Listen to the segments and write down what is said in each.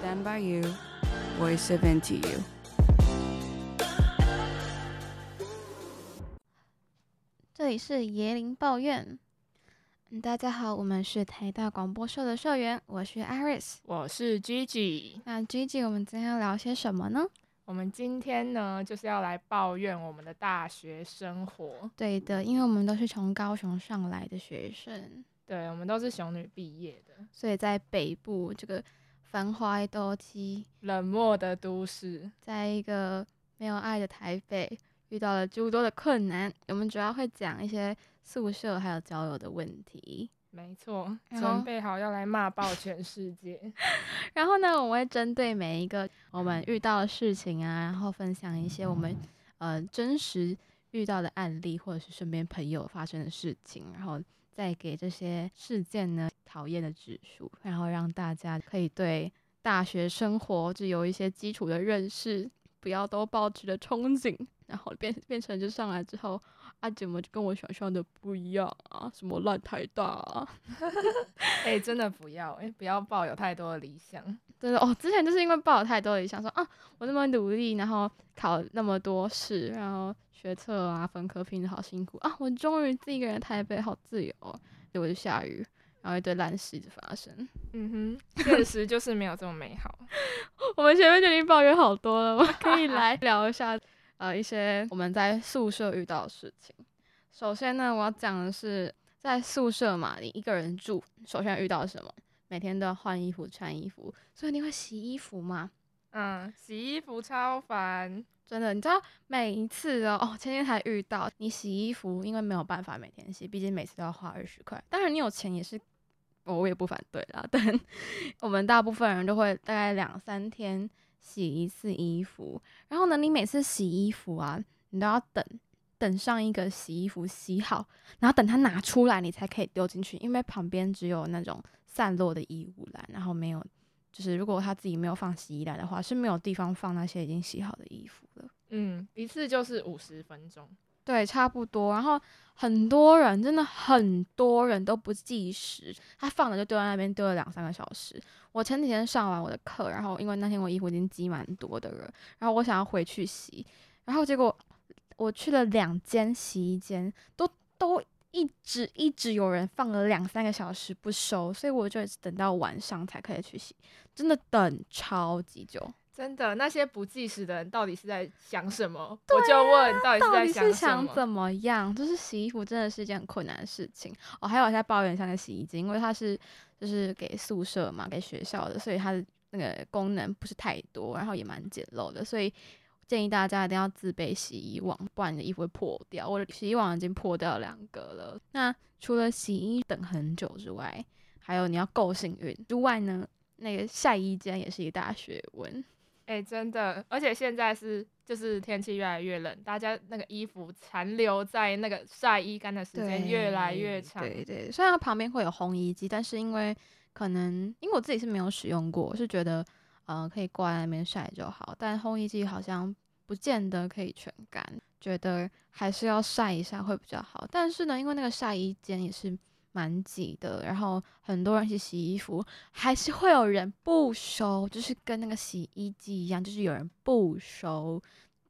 Stand by you, voice of NTU。这里是椰林抱怨。大家好，我们是台大广播社的社员，我是 Iris，我是 Gigi。那 Gigi，我们今天要聊些什么呢？我们今天呢，就是要来抱怨我们的大学生活。对的，因为我们都是从高雄上来的学生，对，我们都是雄女毕业的，所以在北部这个繁华都市、冷漠的都市，在一个没有爱的台北，遇到了诸多的困难。我们主要会讲一些宿舍还有交友的问题。没错，准备好要来骂爆全世界。然后呢，我会针对每一个我们遇到的事情啊，然后分享一些我们呃真实遇到的案例，或者是身边朋友发生的事情，然后再给这些事件呢讨厌的指数，然后让大家可以对大学生活就有一些基础的认识，不要都抱持着憧憬，然后变变成就上来之后。啊，怎么就跟我想象的不一样啊？什么烂太大啊？哎、欸，真的不要哎、欸，不要抱有太多的理想。真的哦，之前就是因为抱有太多的理想，说啊，我那么努力，然后考那么多试，然后学测啊，分科拼的好辛苦啊，我终于自己一个人台北好自由，结果就下雨，然后一堆烂事一直发生。嗯哼，现实就是没有这么美好。我们前面就已经抱怨好多了，我们可以 来聊一下。呃，一些我们在宿舍遇到的事情。首先呢，我要讲的是在宿舍嘛，你一个人住，首先遇到什么？每天都要换衣服、穿衣服，所以你会洗衣服吗？嗯，洗衣服超烦，真的。你知道每一次哦，哦，前天才遇到，你洗衣服，因为没有办法每天洗，毕竟每次都要花二十块。当然，你有钱也是，我也不反对啦。但 我们大部分人都会大概两三天。洗一次衣服，然后呢，你每次洗衣服啊，你都要等等上一个洗衣服洗好，然后等它拿出来，你才可以丢进去，因为旁边只有那种散落的衣物篮，然后没有，就是如果他自己没有放洗衣篮的话，是没有地方放那些已经洗好的衣服的。嗯，一次就是五十分钟。对，差不多。然后很多人，真的很多人都不计时，他放了就丢在那边，丢了两三个小时。我前几天上完我的课，然后因为那天我衣服已经积蛮多的了，然后我想要回去洗，然后结果我去了两间洗衣间，都都一直一直有人放了两三个小时不收，所以我就等到晚上才可以去洗，真的等超级久。真的，那些不计时的人到底是在想什么？啊、我就问，到底是在想什么？是想怎么样？就是洗衣服真的是一件很困难的事情。哦，还有我在抱怨一下那个洗衣机，因为它是就是给宿舍嘛，给学校的，所以它的那个功能不是太多，然后也蛮简陋的，所以建议大家一定要自备洗衣网，不然你的衣服会破掉。我的洗衣网已经破掉两个了。那除了洗衣等很久之外，还有你要够幸运之外呢，那个晒衣间也是一大学问。哎、欸，真的，而且现在是就是天气越来越冷，大家那个衣服残留在那个晒衣干的时间越来越长。对，对对，虽然它旁边会有烘衣机，但是因为可能因为我自己是没有使用过，我是觉得呃可以挂在那边晒就好，但烘衣机好像不见得可以全干，觉得还是要晒一下会比较好。但是呢，因为那个晒衣间也是。蛮挤的，然后很多人去洗衣服，还是会有人不收，就是跟那个洗衣机一样，就是有人不收。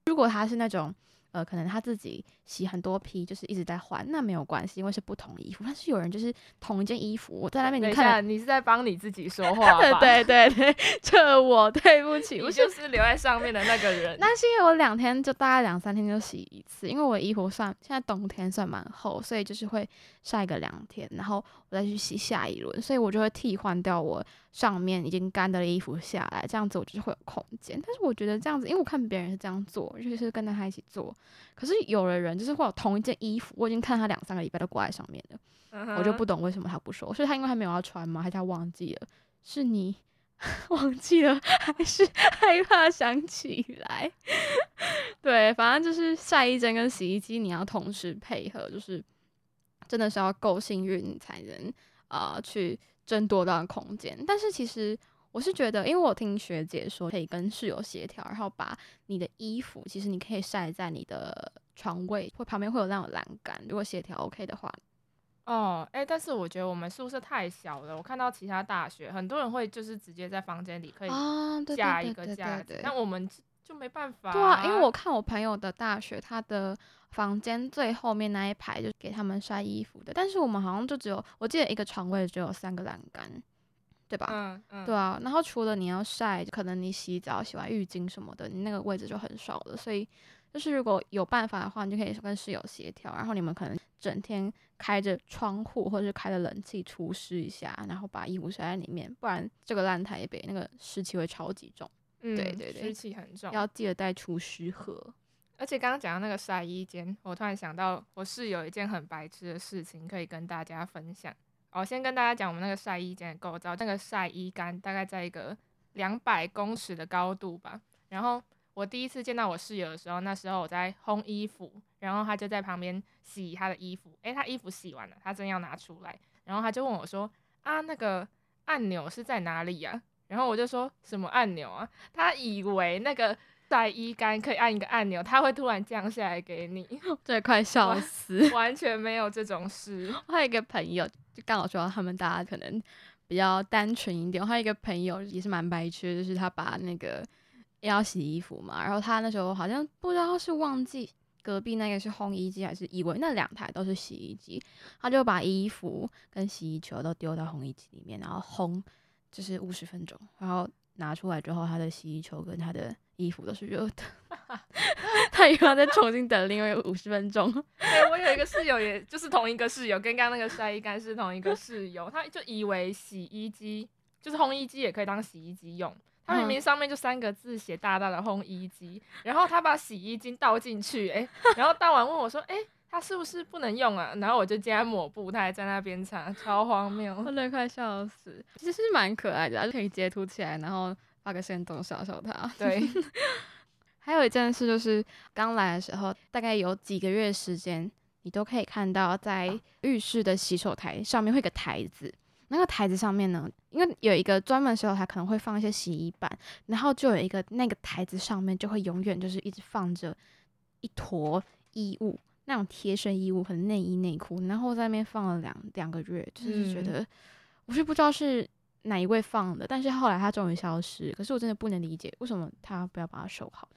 如果他是那种。呃，可能他自己洗很多批，就是一直在换，那没有关系，因为是不同衣服。但是有人就是同一件衣服，我在那边你看，你是在帮你自己说话 吧？对对对，这我对不起，我就是留在上面的那个人。那是因为我两天就大概两三天就洗一次，因为我的衣服算现在冬天算蛮厚，所以就是会晒个两天，然后我再去洗下一轮，所以我就会替换掉我上面已经干的衣服下来，这样子我就是会有空间。但是我觉得这样子，因为我看别人是这样做，就是跟着他一起做。可是有的人就是会有同一件衣服，我已经看他两三个礼拜都挂在上面了，uh-huh. 我就不懂为什么他不说，是他因为他没有要穿吗？还是他忘记了？是你 忘记了，还是 害怕想起来？对，反正就是晒衣针跟洗衣机你要同时配合，就是真的是要够幸运你才能啊、呃、去争夺到空间。但是其实。我是觉得，因为我听学姐说，可以跟室友协调，然后把你的衣服，其实你可以晒在你的床位或旁边会有那种栏杆，如果协调 OK 的话。哦，哎、欸，但是我觉得我们宿舍太小了，我看到其他大学很多人会就是直接在房间里可以架一个架子，但我们就没办法、啊。对啊，因为我看我朋友的大学，他的房间最后面那一排就给他们晒衣服的，但是我们好像就只有，我记得一个床位只有三个栏杆，对吧？嗯嗯。对啊，然后除了你要晒，可能你洗澡、洗完浴巾什么的，你那个位置就很少了，所以。就是如果有办法的话，你就可以跟室友协调，然后你们可能整天开着窗户或者是开着冷气除湿一下，然后把衣服晒在里面，不然这个烂台北那个湿气会超级重。嗯，对对对，湿气很重，要记得带除湿盒。而且刚刚讲到那个晒衣间，我突然想到我室友一件很白痴的事情，可以跟大家分享。我先跟大家讲我们那个晒衣间的构造，那个晒衣杆大概在一个两百公尺的高度吧，然后。我第一次见到我室友的时候，那时候我在烘衣服，然后他就在旁边洗他的衣服。诶，他衣服洗完了，他正要拿出来，然后他就问我说：“啊，那个按钮是在哪里呀？”然后我就说什么按钮啊？他以为那个晒衣杆可以按一个按钮，它会突然降下来给你，这快笑死！完全没有这种事。我还有一个朋友，就刚好说他们大家可能比较单纯一点。我还有一个朋友也是蛮白痴，就是他把那个。要洗衣服嘛，然后他那时候好像不知道是忘记隔壁那个是烘衣机，还是以为那两台都是洗衣机，他就把衣服跟洗衣球都丢到烘衣机里面，然后烘就是五十分钟，然后拿出来之后，他的洗衣球跟他的衣服都是热的，他又要再重新等另外五十分钟。哎、欸，我有一个室友，也就是同一个室友，跟刚刚那个晒衣杆是同一个室友，他就以为洗衣机就是烘衣机也可以当洗衣机用。他明明上面就三个字写大大的烘衣机，然后他把洗衣精倒进去，诶、欸，然后倒完问我说，诶、欸，他是不是不能用啊？然后我就接他抹布，他还在那边擦，超荒谬，我都快笑死。其实是蛮可爱的，就可以截图起来，然后发个限动笑笑他。对，还有一件事就是刚来的时候，大概有几个月时间，你都可以看到在浴室的洗手台上面会有个台子。那个台子上面呢，因为有一个专门洗手台，可能会放一些洗衣板，然后就有一个那个台子上面就会永远就是一直放着一坨衣物，那种贴身衣物，可能内衣内裤，然后在那边放了两两个月，就是觉得、嗯、我是不知道是哪一位放的，但是后来它终于消失，可是我真的不能理解为什么他不要把它收好。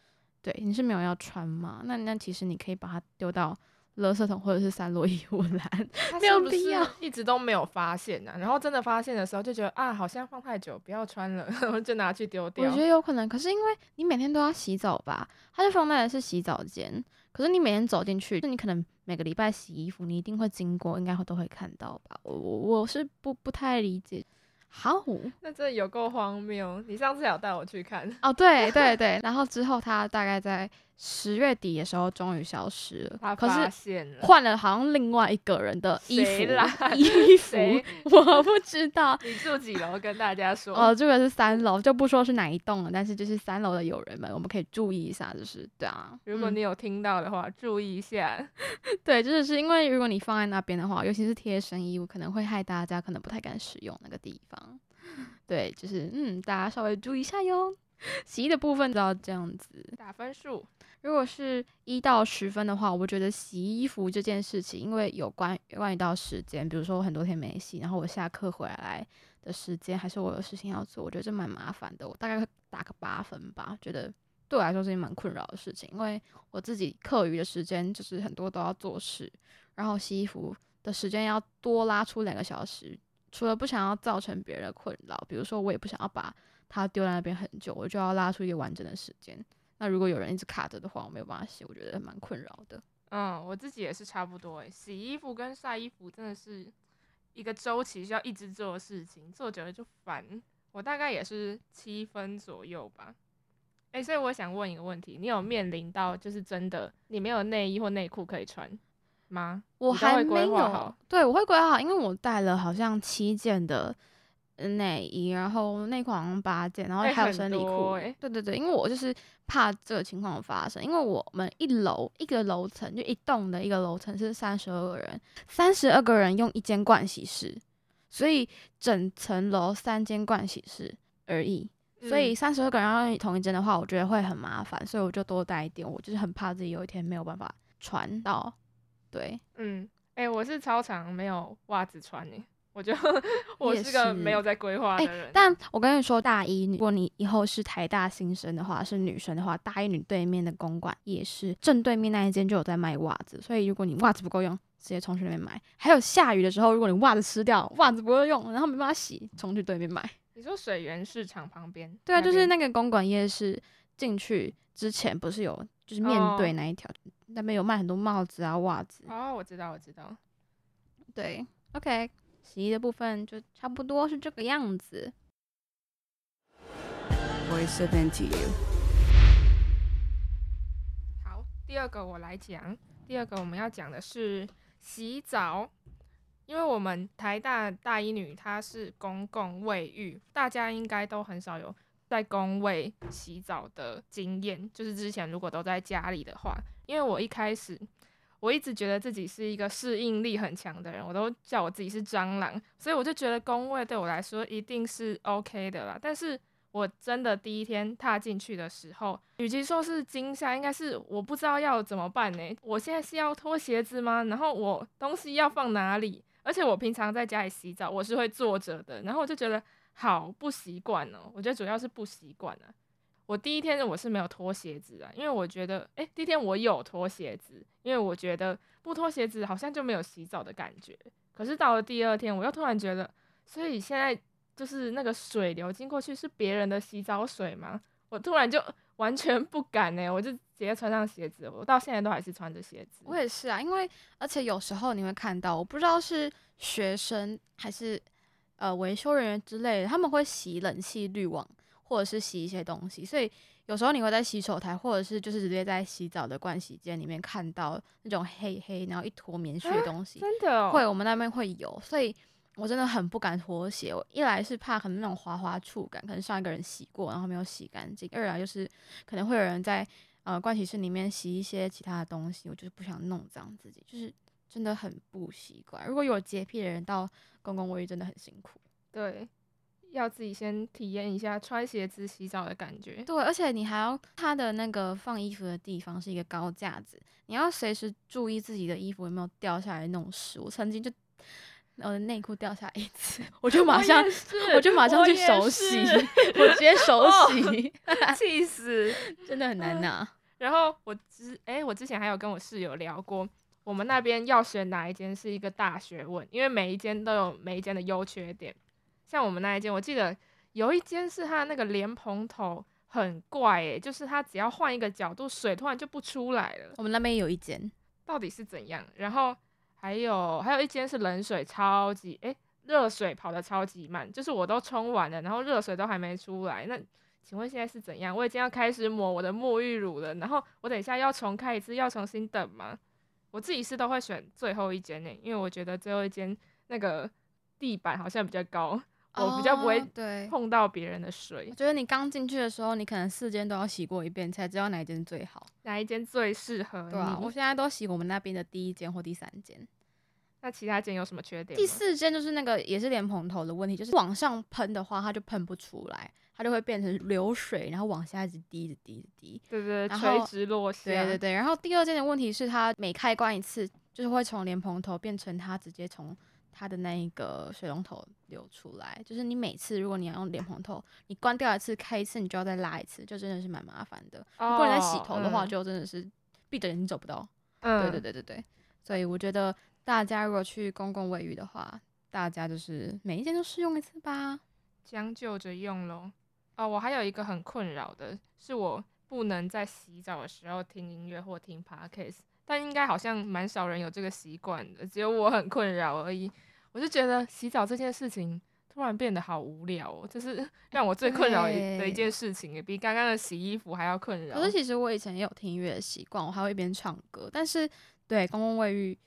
对，你是没有要穿吗？那那其实你可以把它丢到。垃圾桶或者是散落衣物篮，没有必要，一直都没有发现呢、啊。然后真的发现的时候，就觉得啊，好像放太久，不要穿了，然后就拿去丢掉。我觉得有可能，可是因为你每天都要洗澡吧，它就放在的是洗澡间。可是你每天走进去，那你可能每个礼拜洗衣服，你一定会经过，应该会都会看到吧。我我我是不不太理解。好，那真的有够荒谬。你上次有带我去看哦，对对对。然后之后他大概在。十月底的时候，终于消失了。他发现了，换了好像另外一个人的 衣服。来衣服，我不知道。你住几楼？跟大家说。哦，这个是三楼，就不说是哪一栋了。但是就是三楼的友人们，我们可以注意一下，就是对啊。如果你有听到的话，嗯、注意一下。对，就是是因为如果你放在那边的话，尤其是贴身衣物，可能会害大家可能不太敢使用那个地方。对，就是嗯，大家稍微注意一下哟。洗衣的部分都要这样子打分数。如果是一到十分的话，我觉得洗衣服这件事情，因为有关有关于到时间，比如说我很多天没洗，然后我下课回来的时间，还是我有事情要做，我觉得这蛮麻烦的。我大概会打个八分吧，觉得对我来说是件蛮困扰的事情，因为我自己课余的时间就是很多都要做事，然后洗衣服的时间要多拉出两个小时，除了不想要造成别人的困扰，比如说我也不想要把它丢在那边很久，我就要拉出一个完整的时间。那如果有人一直卡着的话，我没有办法洗，我觉得蛮困扰的。嗯，我自己也是差不多诶，洗衣服跟晒衣服真的是一个周期需要一直做的事情，做久了就烦。我大概也是七分左右吧。诶，所以我想问一个问题，你有面临到就是真的你没有内衣或内裤可以穿吗？我还没有，对，我会规划好，因为我带了好像七件的。内衣，然后内裤好像八件，然后还有生理裤。欸、对对对，因为我就是怕这个情况发生，因为我们一楼一个楼层就一栋的一个楼层是三十二个人，三十二个人用一间盥洗室，所以整层楼三间盥洗室而已，所以三十二个人要用同一间的话，我觉得会很麻烦，所以我就多带一点，我就是很怕自己有一天没有办法穿到。对，嗯。哎、欸，我是超常没有袜子穿呢。我觉得 我是个没有在规划的人。欸，但我跟你说，大一女，如果你以后是台大新生的话，是女生的话，大一女对面的公馆也是正对面那一间就有在卖袜子，所以如果你袜子不够用，直接冲去那边买。还有下雨的时候，如果你袜子湿掉，袜子不够用，然后没办法洗，冲去对面买。你说水源市场旁边？对啊，就是那个公馆夜市进去之前不是有，就是面对那一条，哦，那边有卖很多帽子啊、袜子。哦，我知道，我知道。对，OK。洗衣的部分就差不多是这个样子。Voice of NTU。好，第二个我来讲。第二个我们要讲的是洗澡，因为我们台大大一女她是公共卫浴，大家应该都很少有在公卫洗澡的经验。就是之前如果都在家里的话，因为我一开始。我一直觉得自己是一个适应力很强的人，我都叫我自己是蟑螂，所以我就觉得工位对我来说一定是 OK 的啦。但是我真的第一天踏进去的时候，与其说是惊吓，应该是我不知道要怎么办呢？我现在是要脱鞋子吗？然后我东西要放哪里？而且我平常在家里洗澡，我是会坐着的，然后我就觉得好不习惯哦。我觉得主要是不习惯啊。我第一天我是没有脱鞋子啊，因为我觉得，诶，第一天我有脱鞋子，因为我觉得不脱鞋子好像就没有洗澡的感觉。可是到了第二天，我又突然觉得，所以现在就是那个水流经过去是别人的洗澡水吗？我突然就 完全不敢呢，我就直接穿上鞋子。我到现在都还是穿着鞋子。我也是啊，因为而且有时候你会看到，我不知道是学生还是呃维修人员之类的，他们会洗冷气滤网。或者是洗一些东西，所以有时候你会在洗手台，或者是就是直接在洗澡的盥洗间里面看到那种黑黑，然后一坨棉絮的东西。真的哦？会，我们那边会有，所以我真的很不敢脱鞋。我一来是怕可能那种滑滑触感，可能上一个人洗过，然后没有洗干净；二来就是可能会有人在呃盥洗室里面洗一些其他的东西，我就是不想弄脏自己，就是真的很不习惯。如果有洁癖的人到公共卫浴，真的很辛苦。对。要自己先体验一下穿鞋子洗澡的感觉。对，而且你还要它的那个放衣服的地方是一个高架子，你要随时注意自己的衣服有没有掉下来弄湿。我曾经就我的内裤掉下来一次，我就马上我，我就马上去手洗，我，我直接手洗，气、哦、死，真的很难拿。嗯、然后我之哎、欸，我之前还有跟我室友聊过，我们那边要选哪一间是一个大学问，因为每一间都有每一间的优缺点。像我们那一间，我记得有一间是它那个莲蓬头很怪诶、欸，就是它只要换一个角度，水突然就不出来了。我们那边有一间，到底是怎样？然后还有还有一间是冷水超级诶，热水跑得超级慢，就是我都冲完了，然后热水都还没出来。那请问现在是怎样？我已经要开始抹我的沐浴乳了，然后我等一下要重开一次，要重新等吗？我自己是都会选最后一间呢、欸，因为我觉得最后一间那个地板好像比较高。我比较不会碰到别人的水。Oh, 我觉得你刚进去的时候，你可能四间都要洗过一遍，才知道哪一间最好，哪一间最适合你。对啊，我现在都洗我们那边的第一间或第三间。那其他间有什么缺点？第四间就是那个也是莲蓬头的问题，就是往上喷的话，它就喷不出来，它就会变成流水，然后往下一直滴着滴着滴。对对对，垂直落下。对对对，然后第二间的问题是，它每开关一次，就是会从莲蓬头变成它直接从。它的那一个水龙头流出来，就是你每次如果你要用莲蓬头，你关掉一次开一次，你就要再拉一次，就真的是蛮麻烦的。Oh, 如果你在洗头的话，就真的是闭着眼睛走不到。嗯，对对对对对。所以我觉得大家如果去公共卫浴的话，大家就是每一件都试用一次吧，将就着用喽。哦，我还有一个很困扰的是，我不能在洗澡的时候听音乐或听 Podcast。但应该好像蛮少人有这个习惯的，只有我很困扰而已。我就觉得洗澡这件事情突然变得好无聊哦，这是 让我最困扰的一件事情，也比刚刚的洗衣服还要困扰。可是其实我以前也有听音乐的习惯，我还会一边唱歌。但是对公共卫浴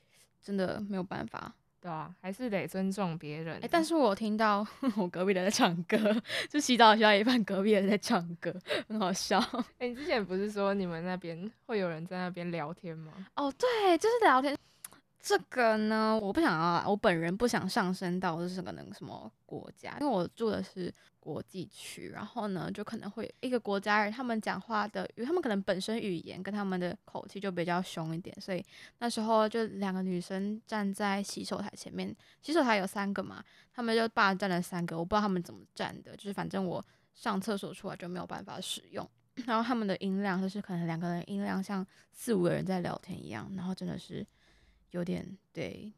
真的没有办法。对啊，还是得尊重别人。欸，但是我听到 我隔壁的在唱歌，就洗澡洗到一半，隔壁的人在唱歌，很好笑。哎，欸，你之前不是说你们那边会有人在那边聊天吗？哦，对，就是聊天。这个呢，我不想要，我本人不想上升到就是可能什么国家，因为我住的是国际区，然后呢，就可能会一个国家人他们讲话的，因为他们可能本身语言跟他们的口气就比较凶一点，所以那时候就两个女生站在洗手台前面，洗手台有三个嘛，他们就霸占了三个，我不知道他们怎么站的，就是反正我上厕所出来就没有办法使用，然后他们的音量就是可能两个人音量像四五个人在聊天一样，然后真的是有点对。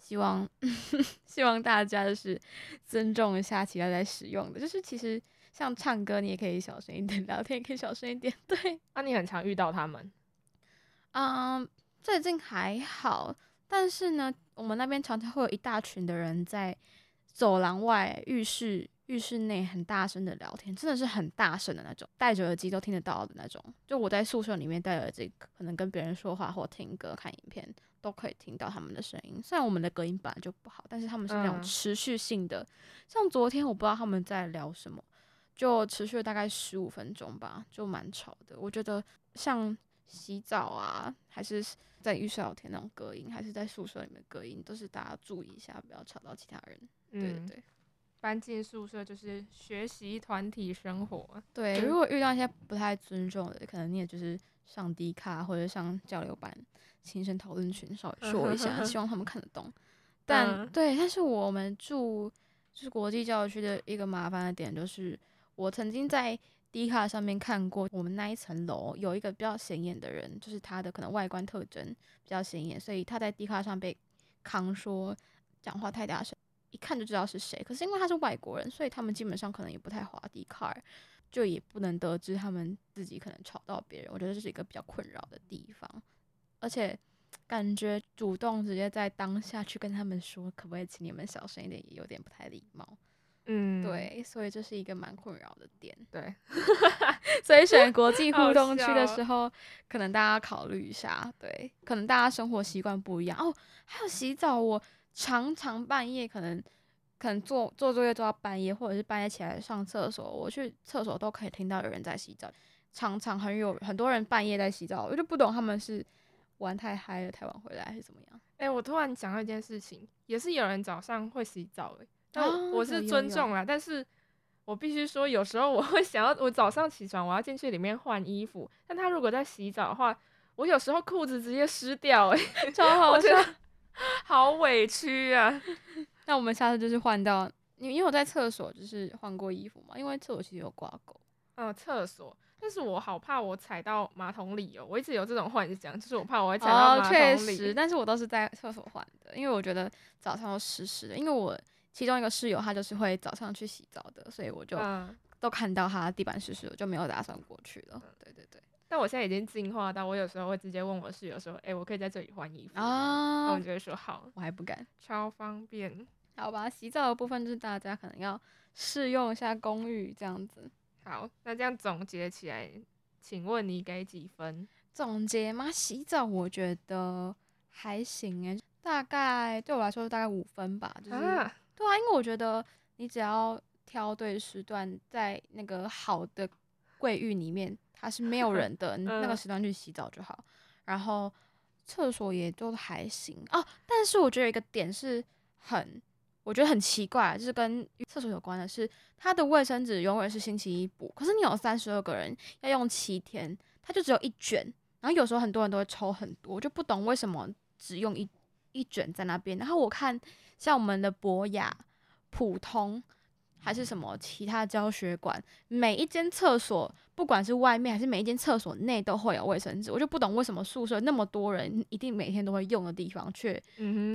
希望 希望大家就是尊重一下其他在使用的，就是其实像唱歌，你也可以小声一点，聊天也可以小声一点。对，那、啊、你很常遇到他们？嗯，最近还好，但是呢，我们那边常常会有一大群的人在走廊外、浴室、浴室内很大声的聊天，真的是很大声的那种，戴着耳机都听得到的那种。就我在宿舍里面戴耳机，可能跟别人说话或听歌、看影片。都可以听到他们的声音，虽然我们的隔音本来就不好，但是他们是那种持续性的。嗯、像昨天我不知道他们在聊什么，就持续了大概十五分钟吧，就蛮吵的。我觉得像洗澡啊，还是在浴室聊天那种隔音，还是在宿舍里面隔音，都是大家注意一下，不要吵到其他人。嗯、对对对，搬进宿舍就是学习团体生活。对，如果遇到一些不太尊重的，可能你也就是上 D 卡或者上交流班。新生讨论群稍微说一下，希望他们看得懂。但、嗯、对，但是我们住就是国际教育区的一个麻烦的点，就是我曾经在 D 卡上面看过，我们那一层楼有一个比较显眼的人，就是他的可能外观特征比较显眼，所以他在 D 卡上被扛说讲话太大声，一看就知道是谁。可是因为他是外国人，所以他们基本上可能也不太滑 D 卡，就也不能得知他们自己可能吵到别人。我觉得这是一个比较困扰的地方。而且感觉主动直接在当下去跟他们说，可不可以请你们小声一点，也有点不太礼貌。嗯，对，所以这是一个蛮困扰的点。对，所以选国际 互动区的时候，可能大家考虑一下。对，可能大家生活习惯不一样哦。还有洗澡，我常常半夜可能可能做做作业做到半夜，或者是半夜起来上厕所，我去厕所都可以听到有人在洗澡。常常很有很多人半夜在洗澡，我就不懂他们是。玩太嗨了，太晚回来还是怎么样？哎、欸，我突然想到一件事情，也是有人早上会洗澡哎、欸，但我，我是尊重啦，但是我必须说，有时候我会 想要，我早上起床我要进去里面换衣服，但他如果在洗澡的话，我有时候裤子直接湿掉哎、欸，超好 笑，好委屈啊！那我们下次就是换到你，因为我在厕所就是换过衣服嘛，因为厕所其实有挂钩，嗯，厕所。但是我好怕我踩到马桶里哦，我一直有这种幻想，就是我怕我会踩到马桶里。确实，但是我都是在厕所换的，因为我觉得早上都湿湿的。因为我其中一个室友他就是会早上去洗澡的，所以我就都看到他地板湿湿的，我就没有打算过去了。对对对。但我现在已经进化到，我有时候会直接问我室友说：“哎，我可以在这里换衣服吗？”啊，然后我就会说：“好。”我还不敢，超方便。好吧，洗澡的部分就是大家可能要试用一下公寓这样子。好，那这样总结起来，请问你给几分？总结吗？洗澡我觉得还行诶，大概对我来说大概五分吧。就是、啊对啊，因为我觉得你只要挑对时段，在那个好的卫浴里面，它是没有人的 那个时段去洗澡就好。然后厕所也都还行哦，但是我觉得一个点是很。我觉得很奇怪，就是跟厕所有关的是，它的卫生纸永远是星期一补，可是你有三十二个人要用七天，它就只有一卷，然后有时候很多人都会抽很多，我就不懂为什么只用一一卷在那边。然后我看像我们的博雅、普通还是什么其他教学馆，每一间厕所。不管是外面还是每一间厕所内都会有卫生纸，我就不懂为什么宿舍那么多人一定每天都会用的地方却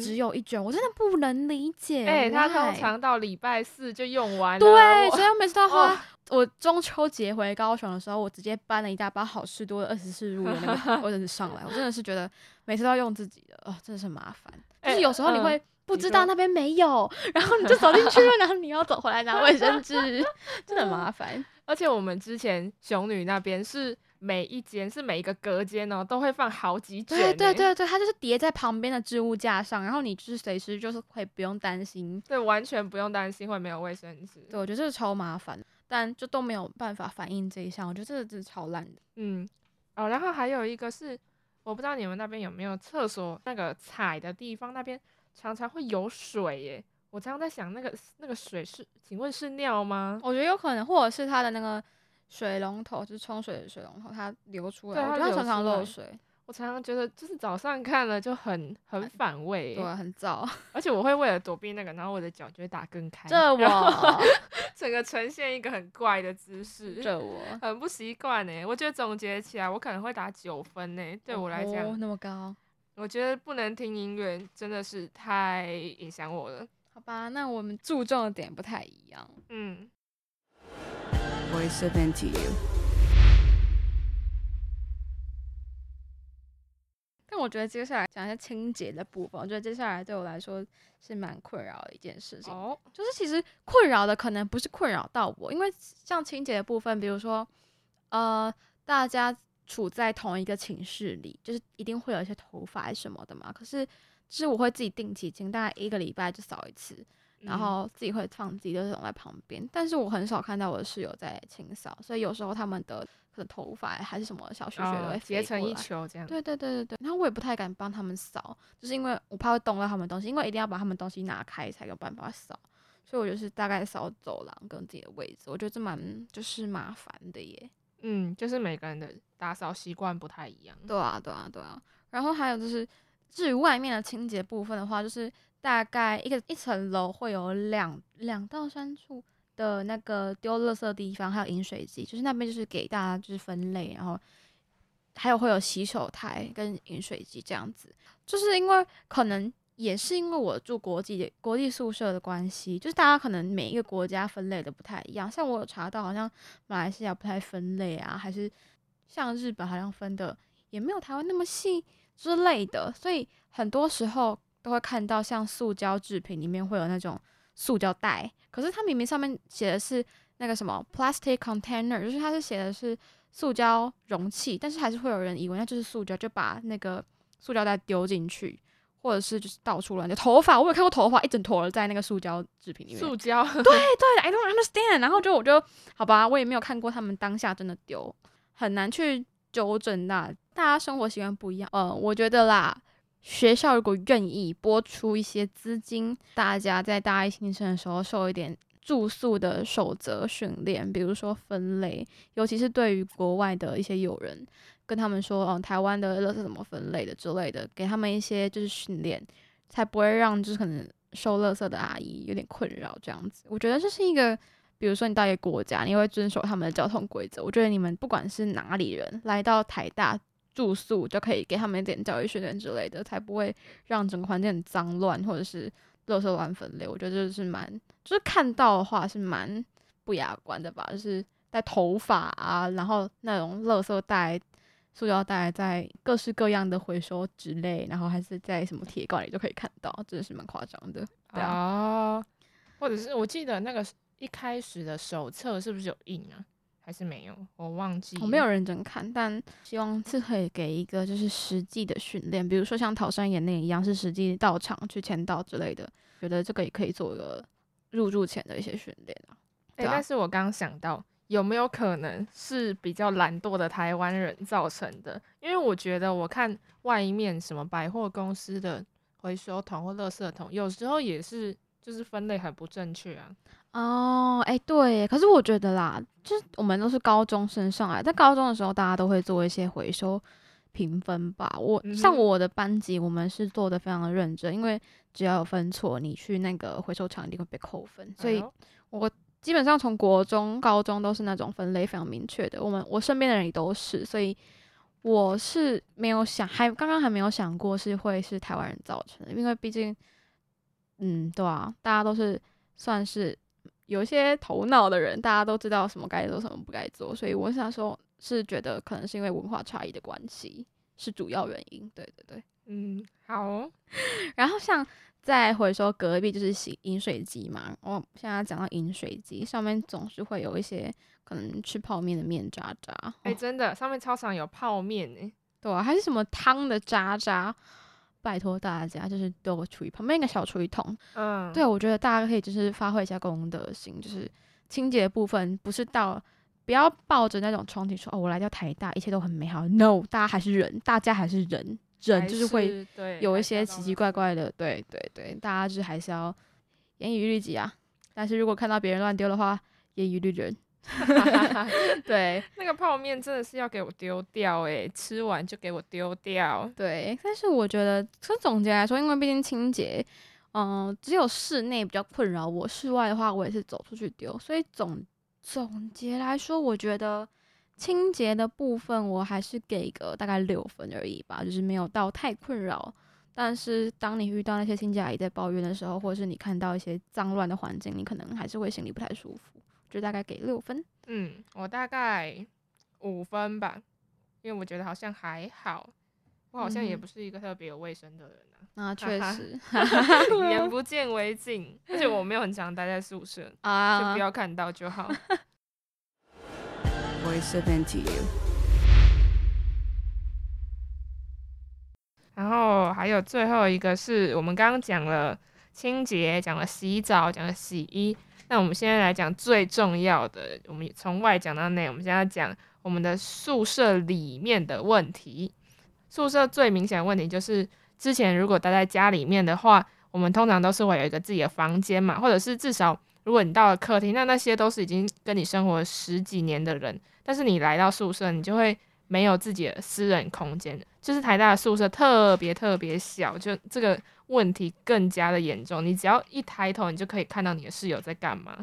只有一卷，我真的不能理解。哎、欸，他通常到礼拜四就用完了。对，所以我每次都花。哦、我中秋节回高雄的时候，我直接搬了一大包好事多的二十四入的那个 卫生纸上来，我真的是觉得每次都要用自己的，哦，真的是麻烦。就是有时候你会不知道那边没有，然后你就走进去了，然后你要走回来拿卫生纸，真的很麻烦。而且我们之前熊女那边是每一间是每一个隔间哦，都会放好几卷。对对对对，它就是叠在旁边的置物架上，然后你就是随时就是可以不用担心，对，完全不用担心会没有卫生纸。对，我觉得这是超麻烦，但就都没有办法反映这一项，我觉得这个真的是超烂的。嗯，哦，然后还有一个是，我不知道你们那边有没有厕所那个踩的地方，那边常常会有水耶。我常常在想，那个那个水是，请问是尿吗？我觉得有可能，或者是它的那个水龙头，就是冲水的水龙头，它流出来，对，它常常漏水。我常常觉得，就是早上看了就很很反胃，对，很燥。而且我会为了躲避那个，然后我的脚就会打更开，这我 整个呈现一个很怪的姿势，这我很不习惯呢。我觉得总结起来，我可能会打九分呢。对我来讲，哦，那么高。我觉得不能听音乐真的是太影响我了。好吧，那我们注重的点不太一样。嗯。Voice of NTU。那我觉得接下来讲一下清洁的部分，我觉得接下来对我来说是蛮困扰的一件事情。哦，就是其实困扰的可能不是困扰到我，因为像清洁的部分，比如说，呃，大家处在同一个寝室里，就是一定会有一些头发什么的嘛。可是，就是我会自己定期清，大概一个礼拜就扫一次。然后自己会放自己的这种在旁边，嗯，但是我很少看到我的室友在清扫，所以有时候他们的可能头发还是什么小屑屑都会结成一球这样。对对对对对，然后我也不太敢帮他们扫，就是因为我怕会动到他们东西，因为一定要把他们东西拿开才有办法扫，所以我就是大概扫走廊跟自己的位置，我觉得这蛮就是麻烦的耶。嗯，就是每个人的打扫习惯不太一样。对啊对啊对啊，然后还有就是至于外面的清洁部分的话，就是。大概一个一层楼会有两两到三处的那个丢垃圾的地方，还有饮水机，就是那边就是给大家就是分类，然后还有会有洗手台跟饮水机这样子。就是因为可能也是因为我住国际的国际宿舍的关系，就是大家可能每一个国家分类的不太一样。像我有查到，好像马来西亚不太分类啊，还是像日本好像分的也没有台湾那么细之类的，所以很多时候。都会看到像塑胶制品里面会有那种塑胶袋，可是它明明上面写的是那个什么 plastic container，就是它是写的是塑胶容器，但是还是会有人以为那就是塑胶，就把那个塑胶袋丢进去，或者是就是到处乱丢。头发我有看过头发一整坨在那个塑胶制品里面，塑胶对对，I don't understand。然后就我就好吧，我也没有看过他们当下真的丢，很难去纠正那大家生活习惯不一样。呃，我觉得啦。学校如果愿意拨出一些资金，大家在大一新生的时候受一点住宿的守则训练，比如说分类，尤其是对于国外的一些友人，跟他们说，嗯，台湾的垃圾怎么分类的之类的，给他们一些就是训练，才不会让就是可能收垃圾的阿姨有点困扰这样子。我觉得这是一个，比如说你到一个国家，你会遵守他们的交通规则。我觉得你们不管是哪里人来到台大。住宿就可以给他们一点教育训练之类的，才不会让整个环境很脏乱，或者是垃圾乱分类。我觉得这是蛮，就是看到的话是蛮不雅观的吧。就是带头发啊，然后那种垃圾袋、塑料袋，在各式各样的回收纸类，然后还是在什么铁罐里都可以看到，真的是蛮夸张的。对啊，或者是我记得那个一开始的手册是不是有印啊？还是没有，我忘记。我没有认真看，但希望是可以给一个就是实际的训练，比如说像桃山演那一样，是实际到场去签到之类的。觉得这个也可以做一个入住前的一些训练啊。哎、欸，但是我刚刚想到，有没有可能是比较懒惰的台湾人造成的？因为我觉得我看外面什么百货公司的回收桶或垃圾桶，有时候也是就是分类很不正确啊。哦，哎，对，可是我觉得啦，就是我们都是高中生上来，在高中的时候，大家都会做一些回收评分吧。我、嗯、像我的班级，我们是做的非常的认真，因为只要有分错，你去那个回收场一定会被扣分。所以，我基本上从国中、高中都是那种分类非常明确的。我们我身边的人也都是，所以我是没有想，还刚刚还没有想过是会是台湾人造成的，因为毕竟，嗯，对啊，大家都是算是。有一些头脑的人，大家都知道什么该做，什么不该做，所以我想说，是觉得可能是因为文化差异的关系，是主要原因。对对对，嗯，好哦。然后像再回说隔壁就是洗饮水机嘛，我现在讲到饮水机上面总是会有一些可能吃泡面的面渣渣。哎、欸，真的，上面超常有泡面呢、欸。对啊，还是什么汤的渣渣。拜托大家，就是丢个厨余旁边一个小厨余桶。嗯，对，我觉得大家可以就是发挥一下公德心，就是清洁部分不是到不要抱着那种憧憬说哦，我来到台大一切都很美好。No，大家还是人，大家还是人，人就是会有一些奇奇怪怪的。对对对，大家就是还是要严严以律己啊。但是如果看到别人乱丢的话，严以律人。对，那个泡面真的是要给我丢掉诶、欸，吃完就给我丢掉。对，但是我觉得，从总结来说，因为毕竟清洁，嗯、呃，只有室内比较困扰我，室外的话，我也是走出去丢。所以总总结来说，我觉得清洁的部分，我还是给个大概六分而已吧，就是没有到太困扰。但是当你遇到那些清洁阿姨在抱怨的时候，或者是你看到一些脏乱的环境，你可能还是会心里不太舒服。就大概给六分，嗯，我大概五分吧，因为我觉得好像还好，我好像也不是一个特别有卫生的人啊。那确实，眼不见为净，而且我没有很常待在宿舍啊，就不要看到就好。Voice of NTU。然后还有最后一个是我们刚刚讲了清洁，讲了洗澡，讲了洗衣。那我们现在来讲最重要的，我们从外讲到内，我们现在讲我们的宿舍里面的问题。宿舍最明显的问题就是，之前如果待在家里面的话，我们通常都是会有一个自己的房间嘛，或者是至少如果你到了客厅，那那些都是已经跟你生活十几年的人，但是你来到宿舍，你就会没有自己的私人空间。就是台大的宿舍特别特别小，就这个。问题更加的严重，你只要一抬头，你就可以看到你的室友在干嘛。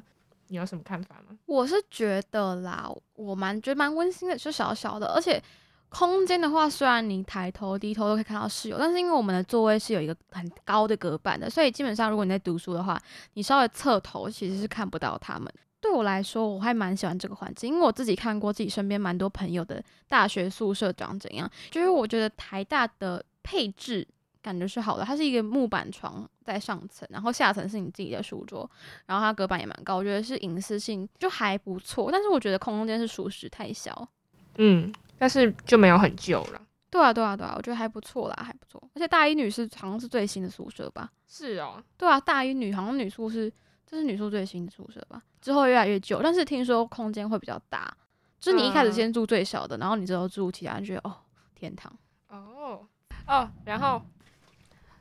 你有什么看法吗？我是觉得啦，我蛮觉得蛮温馨的，就小小的，而且空间的话，虽然你抬头低头都可以看到室友，但是因为我们的座位是有一个很高的隔板的，所以基本上如果你在读书的话，你稍微侧头其实是看不到他们。对我来说，我还蛮喜欢这个环境，因为我自己看过自己身边蛮多朋友的大学宿舍长怎样，就是我觉得台大的配置。感觉是好的，它是一个木板床在上层，然后下层是你自己的书桌，然后它隔板也蛮高，我觉得是隐私性就还不错。但是我觉得空间是属实太小，嗯，但是就没有很旧了。对啊，对啊，对啊，我觉得还不错啦，还不错。而且大一女是好像是最新的宿舍吧？是哦，对啊，大一女好像女宿是这是女宿最新的宿舍吧？之后越来越旧，但是听说空间会比较大，就是你一开始先住最小的，嗯、然后你之后住其他人觉得哦天堂哦哦，然后。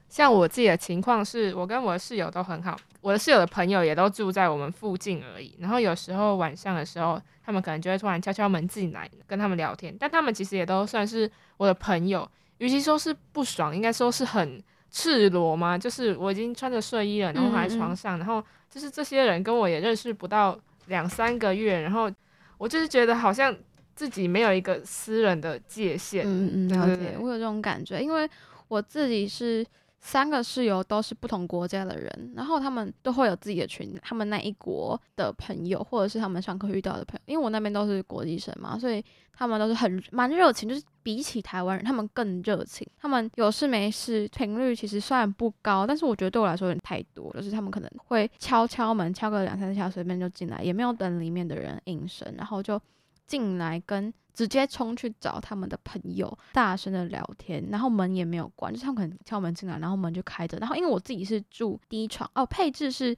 像我自己的情况是，我跟我的室友都很好，我的室友的朋友也都住在我们附近而已。然后有时候晚上的时候，他们可能就会突然敲敲门进来，跟他们聊天。但他们其实也都算是我的朋友，与其说是不爽，应该说是很赤裸吗。就是我已经穿着睡衣了，然后还在床上，嗯嗯，然后就是这些人跟我也认识不到两三个月，然后我就是觉得好像自己没有一个私人的界限。嗯嗯，了解，我有这种感觉，因为我自己是。三个室友都是不同国家的人，然后他们都会有自己的群，他们那一国的朋友，或者是他们上课遇到的朋友。因为我那边都是国际生嘛，所以他们都是很蛮热情，就是比起台湾人，他们更热情。他们有事没事频率其实虽然不高，但是我觉得对我来说有点太多，就是他们可能会敲敲门，敲个两三下，随便就进来，也没有等里面的人应声，然后就进来跟。直接冲去找他们的朋友，大声的聊天，然后门也没有关，就是他们可能敲门进来，然后门就开着。然后因为我自己是住 D 床，哦，配置是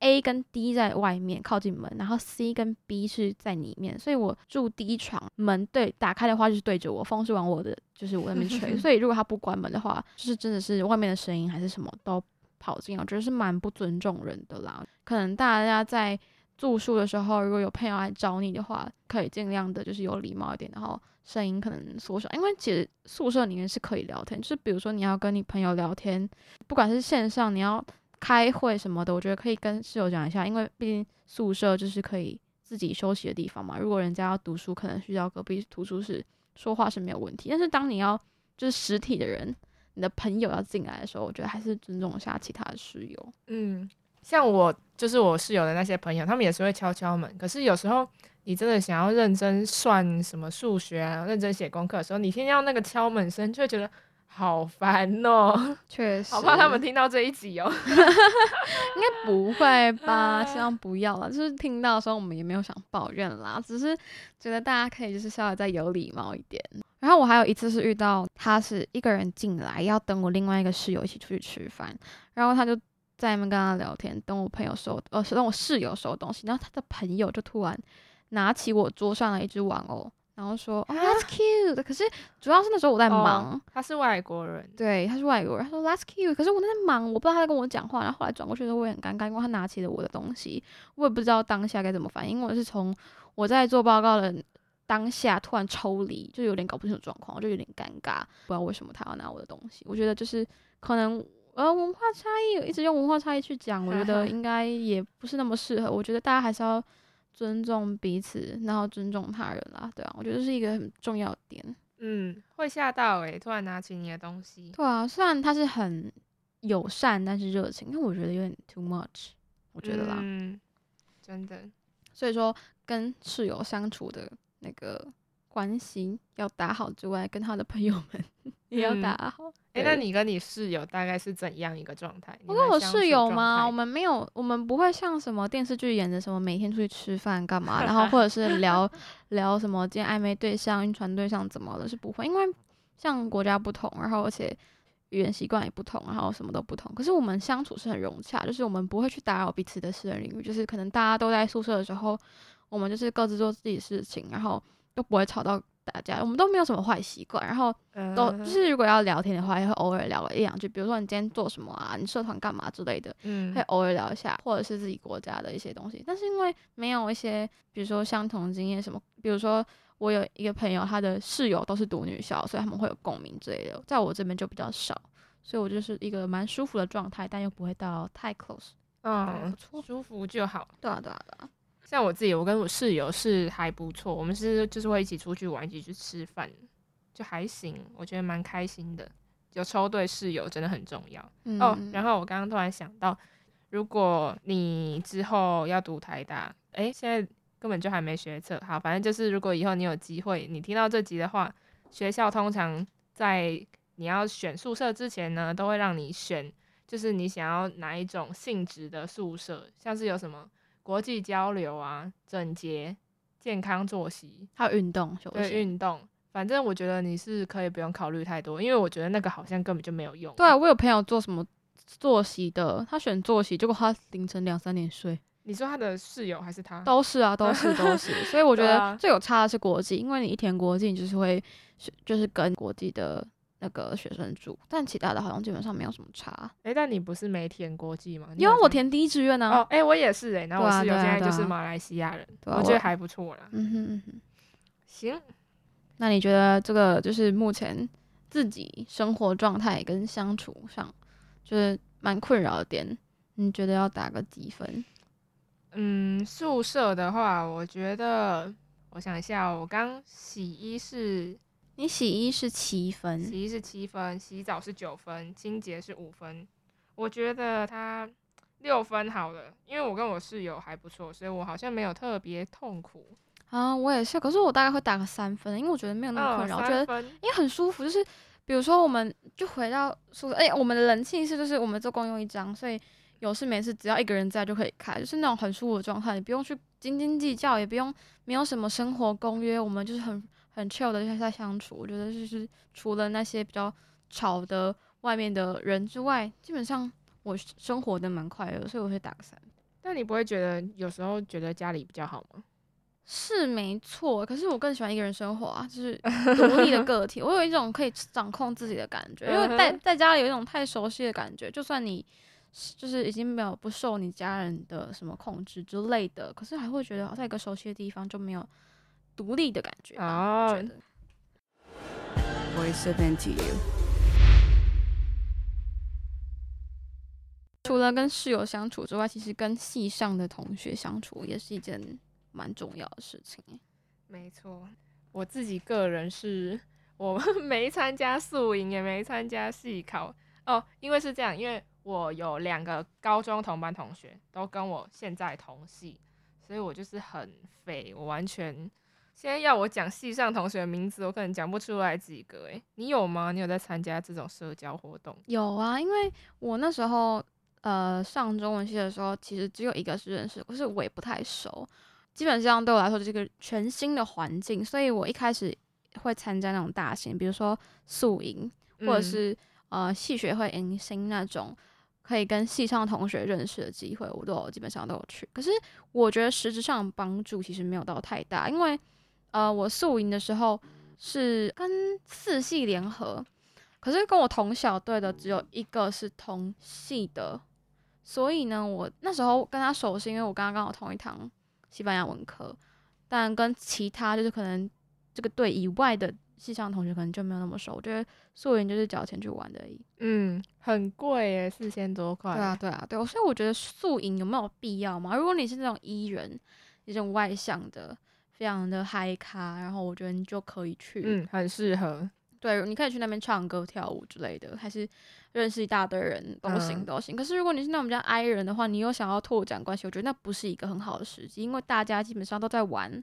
A 跟 D 在外面靠近门，然后 C 跟 B 是在里面，所以我住 D 床，门对打开的话就是对着我，风是往我的就是我那边吹，所以如果他不关门的话，就是真的是外面的声音还是什么都跑进来，我觉得是蛮不尊重人的啦。可能大家在。住宿的时候，如果有朋友来找你的话，可以尽量的就是有礼貌一点，然后声音可能缩小，因为其实宿舍里面是可以聊天，就是比如说你要跟你朋友聊天，不管是线上你要开会什么的，我觉得可以跟室友讲一下，因为毕竟宿舍就是可以自己休息的地方嘛。如果人家要读书，可能需要隔壁图书室说话是没有问题，但是当你要就是实体的人，你的朋友要进来的时候，我觉得还是尊重一下其他的室友。嗯。像我就是我室友的那些朋友，他们也是会敲敲门。可是有时候你真的想要认真算什么数学啊，认真写功课的时候，你听到那个敲门声，就会觉得好烦哦。确实，好怕他们听到这一集哦。应该不会吧？希望不要了。就是听到的时候，我们也没有想抱怨啦，只是觉得大家可以就是稍微再有礼貌一点。然后我还有一次是遇到他是一个人进来，要等我另外一个室友一起出去吃饭，然后他就。在那边跟他聊天，等我朋友收，呃，等我室友收东西，然后他的朋友就突然拿起我桌上的一只玩偶，然后说哦，That's cute。可是主要是那时候我在忙，哦、他是外国人，对，他是外国人。他说 That's cute，可是我在忙，我不知道他在跟我讲话。然后后来转过去的时候，我也很尴尬，因为他拿起了我的东西，我也不知道当下该怎么反应。因为我是从我在做报告的当下突然抽离，就有点搞不清楚状况，我就有点尴尬，不知道为什么他要拿我的东西。我觉得就是可能呃文化差异，一直用文化差异去讲，我觉得 应该也不是那么适合。我觉得大家还是要。尊重彼此，然后尊重他人啦，对啊，我觉得这是一个很重要的点。嗯，会吓到诶、欸，突然拿起你的东西。对啊，虽然他是很友善，但是热情，因为我觉得有点 too much，我觉得啦。嗯，真的。所以说，跟室友相处的那个关系要打好之外，跟他的朋友们 也要打好。嗯哎、欸，那你跟你室友大概是怎样一个状态？我跟我室友吗？我们没有，我们不会像什么电视剧演的什么每天出去吃饭干嘛，然后或者是聊聊什么今天暧昧对象、晕船对象怎么了，是不会，因为像国家不同，然后而且语言习惯也不同，然后什么都不同。可是我们相处是很融洽，就是我们不会去打扰彼此的私人领域，就是可能大家都在宿舍的时候，我们就是各自做自己的事情，然后都不会吵到。大家我们都没有什么坏习惯，然后都就是如果要聊天的话，也会偶尔聊个一两句，比如说你今天做什么啊，你社团干嘛之类的，嗯，会偶尔聊一下，或者是自己国家的一些东西。但是因为没有一些，比如说相同经验什么，比如说我有一个朋友，他的室友都是读女校，所以他们会有共鸣之类的，在我这边就比较少，所以我就是一个蛮舒服的状态，但又不会到太 close，嗯，舒服就好。对啊，对啊，对啊。像我自己，我跟我室友是还不错，我们是就是会一起出去玩，一起去吃饭，就还行，我觉得蛮开心的。有抽对室友真的很重要、嗯、哦。然后我刚刚突然想到，如果你之后要读台大，诶，现在根本就还没学测，好，反正就是如果以后你有机会，你听到这集的话，学校通常在你要选宿舍之前呢，都会让你选，就是你想要哪一种性质的宿舍，像是有什么。国际交流啊，整洁、健康作息，还有运动，对运动。反正我觉得你是可以不用考虑太多，因为我觉得那个好像根本就没有用。对啊，我有朋友做什么作息的，他选作息，结果他凌晨两三点睡。你说他的室友还是他？都是啊，都是都是。所以我 觉得最有差的是国际，因为你一填国际，你就是会就是跟国际的。那个学生住，但其他的好像基本上没有什么差。哎、欸，但你不是没填国际吗？因为我填第一志愿呢。哦，哎、欸，我也是哎、欸，然后我室友现在就是马来西亚人，我觉得还不错啦。嗯哼嗯哼，行。那你觉得这个就是目前自己生活状态跟相处上，就是蛮困扰的点？你觉得要打个几分？嗯，宿舍的话，我觉得，我想一下，我刚洗衣是。你洗衣是七分，洗衣是七分，洗澡是九分，清洁是五分。我觉得他六分好了，因为我跟我室友还不错，所以我好像没有特别痛苦啊。我也是，可是我大概会打个三分，因为我觉得没有那么困扰，我觉得因为很舒服。就是比如说，我们就回到宿舍，哎、欸，我们的冷气是就是我们就共用一张，所以有事没事只要一个人在就可以开，就是那种很舒服的状态，你不用去斤斤计较，也不用没有什么生活公约，我们就是很。很 chill 的在相处，我觉得就是除了那些比较吵的外面的人之外，基本上我生活的蛮快乐，所以我会打个三。但你不会觉得有时候觉得家里比较好吗？是没错，可是我更喜欢一个人生活啊，就是 独立的个体。我有一种可以掌控自己的感觉，因为在在家里有一种太熟悉的感觉，就算你就是已经没有不受你家人的什么控制之类的，可是还会觉得在一个熟悉的地方就没有。独立的感觉啊，oh. 觉得。Voice of NTU。除了跟室友相处之外，其实跟系上的同学相处也是一件蛮重要的事情。没错，我自己个人是，我没参加宿营，也没参加系考哦，因为是这样，因为我有两个高中同班同学都跟我现在同系，所以我就是很废，我完全。现在要我讲系上同学的名字，我可能讲不出来几个。诶，你有吗？你有在参加这种社交活动？有啊，因为我那时候呃上中文系的时候，其实只有一个是认识，可是我也不太熟。基本上对我来说，这是一个全新的环境，所以我一开始会参加那种大型，比如说宿营，或者是、嗯、呃系学会迎新那种，可以跟系上同学认识的机会，我都基本上都有去。可是我觉得实质上帮助其实没有到太大，因为呃，我宿营的时候是跟四系联合，可是跟我同小队的只有一个是同系的，所以呢，我那时候跟他熟是，因为我刚刚刚好同一堂西班牙文科，但跟其他就是可能这个队以外的。系上的同学可能就没有那么熟，我觉得宿营就是交钱去玩的而已。嗯，很贵耶，四千多块。对啊，对啊，对，所以我觉得宿营有没有必要嘛？如果你是那种 E 人，那种外向的，非常的嗨咖，然后我觉得你就可以去。嗯，很适合。对，你可以去那边唱歌跳舞之类的，还是认识一大堆人都行都行。嗯、可是如果你是那种比较 I 人的话，你又想要拓展关系，我觉得那不是一个很好的时机，因为大家基本上都在玩。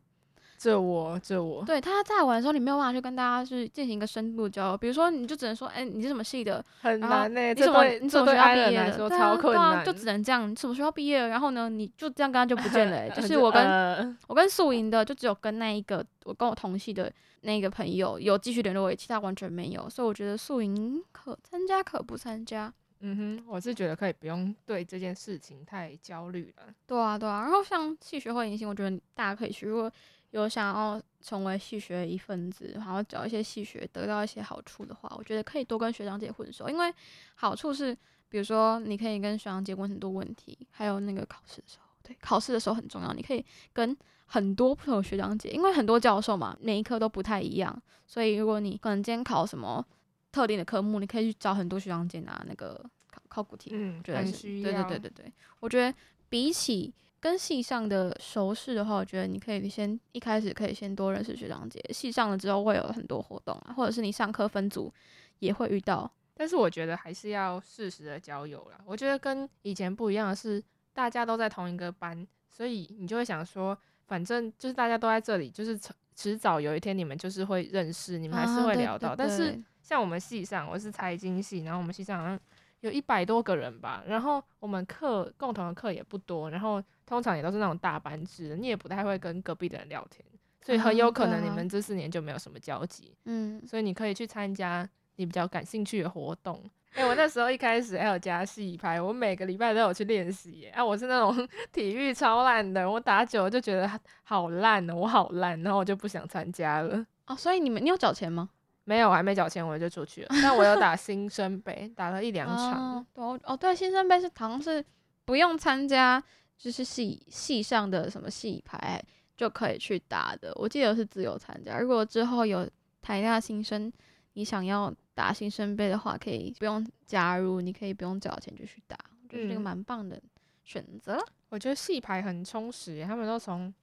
这我这我，对，他在玩的时候，你没有办法去跟大家去进行一个深度交流。比如说，你就只能说，哎、欸，你是什么系的？很难呢、欸。你什么？你什么学校毕业的？对啊，对啊，就只能这样。你什么学校毕业？然后呢，你就这样跟他就不见了、欸。就 是我跟、呃、我跟素营的，就只有跟那一个我跟我同系的那个朋友有继续联络，其他完全没有。所以我觉得素营可参加可不参加。嗯哼，我是觉得可以不用对这件事情太焦虑了。对啊，对啊。然后像系学会迎新，我觉得大家可以去。如果有想要成为戏学一份子，然后找一些戏学得到一些好处的话，我觉得可以多跟学长姐混熟，因为好处是，比如说你可以跟学长姐问很多问题，还有那个考试的时候，对，考试的时候很重要，你可以跟很多不同的学长姐，因为很多教授嘛，每一科都不太一样，所以如果你可能今天考什么特定的科目，你可以去找很多学长姐拿那个考考古题，嗯，对对对对对，我觉得比起。跟系上的熟识的话，我觉得你可以先一开始可以先多认识学长姐。系上了之后会有很多活动啊，或者是你上课分组也会遇到。但是我觉得还是要适时的交友啦。我觉得跟以前不一样的是，大家都在同一个班，所以你就会想说，反正就是大家都在这里，就是迟早有一天你们就是会认识，你们还是会聊到。啊、对对对，但是像我们系上，我是财经系，然后我们系上好像有一百多个人吧，然后我们课共同的课也不多，然后。通常也都是那种大班制，你也不太会跟隔壁的人聊天，所以很有可能你们这四年就没有什么交集。嗯，所以你可以去参加你比较感兴趣的活动。哎、欸，我那时候一开始还有加戏拍，我每个礼拜都有去练习。哎、啊，我是那种 体育超烂的，我打久了就觉得好烂哦，我好烂，然后我就不想参加了。哦，所以你们你有缴钱吗？没有，我还没缴钱我就出去了。但我有打新生杯，打了一两场。哦，对哦，对，新生杯是好像是不用参加。就是系系上的什么系排就可以去打的，我记得是自由参加。如果之后有台大新生，你想要打新生杯的话，可以不用加入，你可以不用缴钱就去打，就是这个蛮棒的选择。嗯，我觉得系排很充实，他们都从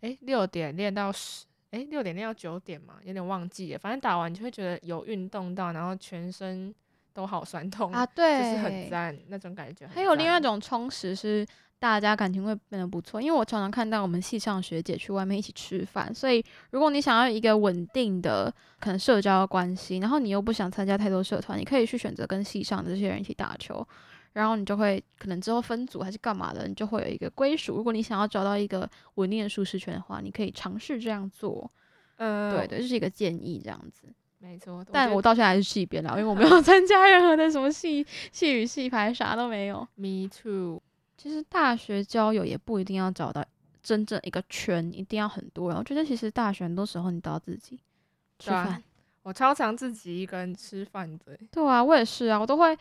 诶六点练到十，诶六点练到九点嘛，有点忘记了。反正打完就会觉得有运动到，然后全身都好酸痛啊，对，就是很赞那种感觉。还有另外一种充实是。大家感情会变得不错，因为我常常看到我们系上学姐去外面一起吃饭，所以如果你想要一个稳定的可能社交关系，然后你又不想参加太多社团，你可以去选择跟系上的这些人一起打球，然后你就会可能之后分组还是干嘛的，你就会有一个归属。如果你想要找到一个稳定的舒适圈的话，你可以尝试这样做。呃，对对，这是一个建议，这样子。没错，但我到现在还是系边了，因为我没有 参加任何的什么戏、戏与戏排，啥都没有。Me too。其实大学交友也不一定要找到真正一个圈，一定要很多人。我觉得其实大学很多时候你都要自己吃饭。啊，我超常自己一个人吃饭的。对啊，我也是啊，我都会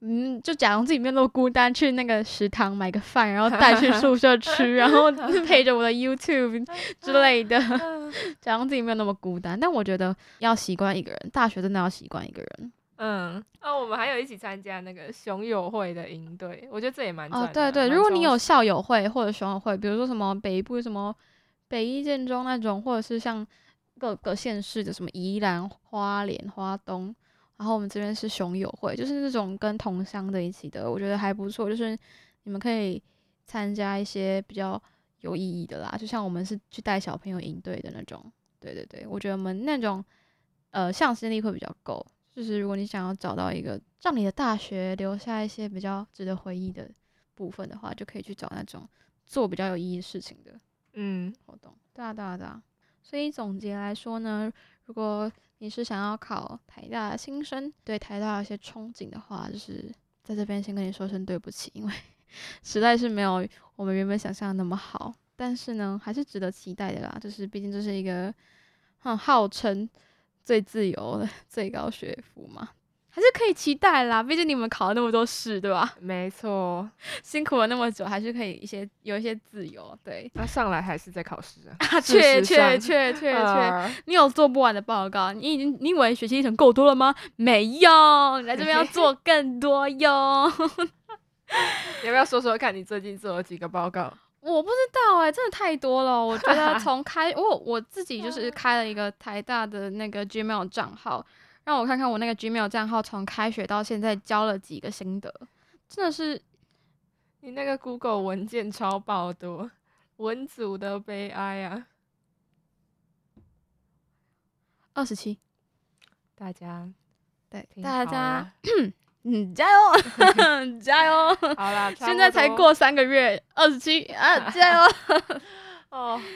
嗯，就假装自己没有那么孤单，去那个食堂买个饭，然后带去宿 舍吃，然后 陪着我的 YouTube 之类的，假装自己没有那么孤单。但我觉得要习惯一个人，大学真的要习惯一个人。嗯，啊，我们还有一起参加那个熊友会的营队，我觉得这也蛮哦，对对，如果你有校友会或者熊友会，比如说什么北部什么北一建中那种，或者是像各个县市的什么宜兰花莲花东，然后我们这边是熊友会，就是那种跟同乡的一起的，我觉得还不错，就是你们可以参加一些比较有意义的啦，就像我们是去带小朋友营队的那种，对对对，我觉得我们那种呃向心力会比较够。就是如果你想要找到一个让你的大学留下一些比较值得回忆的部分的话，就可以去找那种做比较有意义的事情的，嗯，活动。对啊，对啊，对啊。所以总结来说呢，如果你是想要考台大新生，对台大有些憧憬的话，就是在这边先跟你说声对不起，因为 实在是没有我们原本想象的那么好。但是呢，还是值得期待的啦。就是毕竟这是一个，嗯，号称最自由的 最高学府嘛。还是可以期待啦，毕竟你们考了那么多试，对吧？没错，辛苦了那么久，还是可以一些有一些自由。对，那、啊、上来还是在考试啊？确确确确确，你有做不完的报告，你已经你以为学习历程够多了吗？没有，你来这边要做更多哟。要不要说说看你最近做了几个报告？我不知道哎、欸，真的太多了。我觉得 从开我我自己就是开了一个台大的那个 Gmail 账号。让我看看我那个 Gmail 账号从开学到现在交了几个心得，真的是你那个 Google 文件超爆多，文组的悲哀啊！二十七，大家对大家 嗯加油 加油！好啦，现在才过三个月，二十七啊 加油！哦。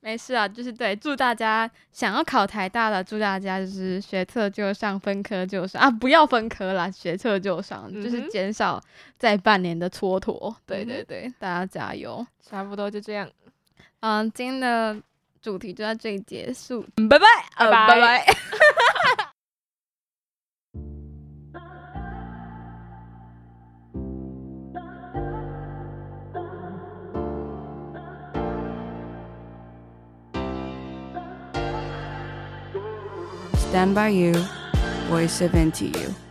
没事啊，就是对，祝大家想要考台大的，祝大家就是学测就上，分科就上啊，不要分科啦，学测就上，嗯、就是减少在半年的蹉跎。对对对，嗯、大家加油！差不多就这样，嗯，今天的主题就到这里结束，拜拜，拜拜。拜 拜 Stand by you, voice of NTU.